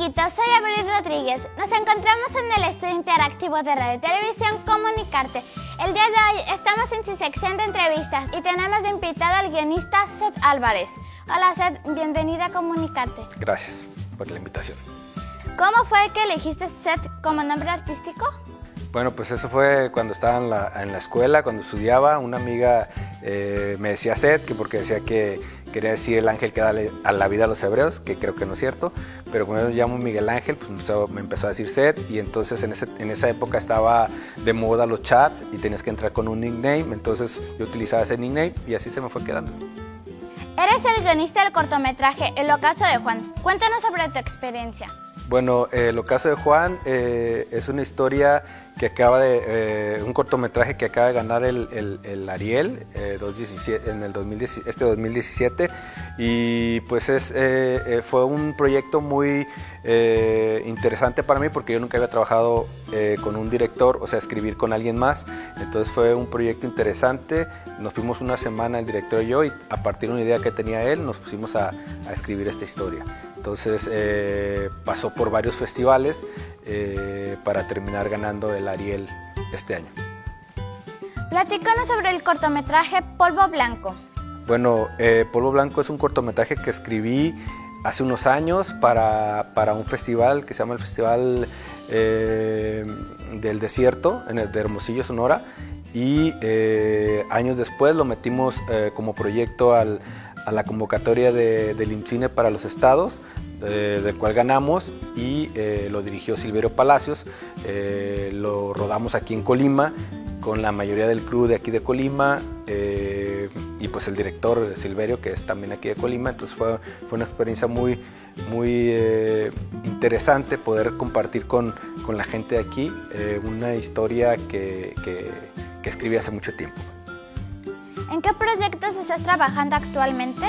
Rodríguez. Nos encontramos en el estudio interactivo de Radio y Televisión Comunicarte. El día de hoy estamos en su sección de entrevistas y tenemos de invitado al guionista Seth Álvarez. Hola Seth, bienvenida a Comunicarte. Gracias por la invitación. ¿Cómo fue que elegiste Seth como nombre artístico? Bueno, pues eso fue cuando estaba en la, escuela, cuando estudiaba. Una amiga eh, me decía Seth, que porque decía que quería decir el ángel que da a la vida a los hebreos, que creo que no es cierto, pero cuando yo llamo Miguel Ángel, pues me empezó a decir Seth y entonces en, en, esa época estaba de moda los chats y tenías que entrar con un nickname, entonces yo utilizaba ese nickname y así se me fue quedando. Eres el guionista del cortometraje El ocaso de Juan. Cuéntanos sobre tu experiencia. Bueno, El ocaso de Juan eh, es una historia que acaba de, eh, un cortometraje que acaba de ganar el, Ariel eh, en el este 2017 y pues es, eh, fue un proyecto muy interesante para mí porque yo nunca había trabajado con un director, o sea, escribir con alguien más, entonces fue un proyecto interesante, nos fuimos una semana el director y yo y a partir de una idea que tenía él nos pusimos a escribir esta historia. Entonces pasó por varios festivales, eh, para terminar ganando el Ariel este año. Platícanos sobre el cortometraje Polvo Blanco. Bueno, eh, Polvo Blanco es un cortometraje que escribí hace unos años para, para un festival que se llama el Festival eh, del Desierto, en el de Hermosillo, Sonora, y años después lo metimos como proyecto al, a la convocatoria de, del IMCINE para los estados eh, del cual ganamos y eh, lo dirigió Silverio Palacios. Eh, lo rodamos aquí en Colima con la mayoría del crew de aquí de Colima y pues el director Silverio que es también aquí de Colima. Entonces fue, fue una experiencia muy, muy interesante poder compartir con, con, la gente de aquí una historia que, que, que escribí hace mucho tiempo. ¿En qué proyectos estás trabajando actualmente?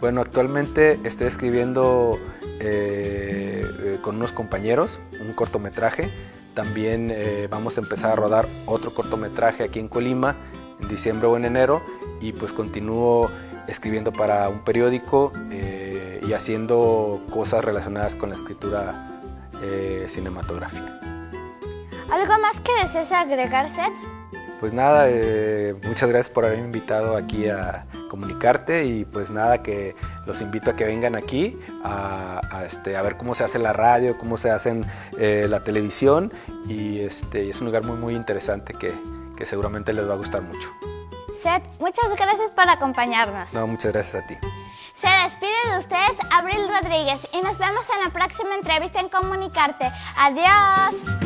Bueno, actualmente estoy escribiendo eh, eh, con unos compañeros, un cortometraje. También eh, vamos a empezar a rodar otro cortometraje aquí en Colima en diciembre o en enero y pues continúo escribiendo para un periódico y haciendo cosas relacionadas con la escritura cinematográfica. ¿Algo más que desees agregar, Seth? Pues nada, muchas gracias por haberme invitado aquí a, comunicarte y pues nada, que los invito a que vengan aquí a, este, a ver cómo se hace la radio, cómo se hace eh, la televisión y este, es un lugar muy muy interesante que, que seguramente les va a gustar mucho. Seth, muchas gracias por acompañarnos. No, muchas gracias a ti. Se despide de ustedes Abril Rodríguez y nos vemos en la próxima entrevista en Comunicarte. Adiós.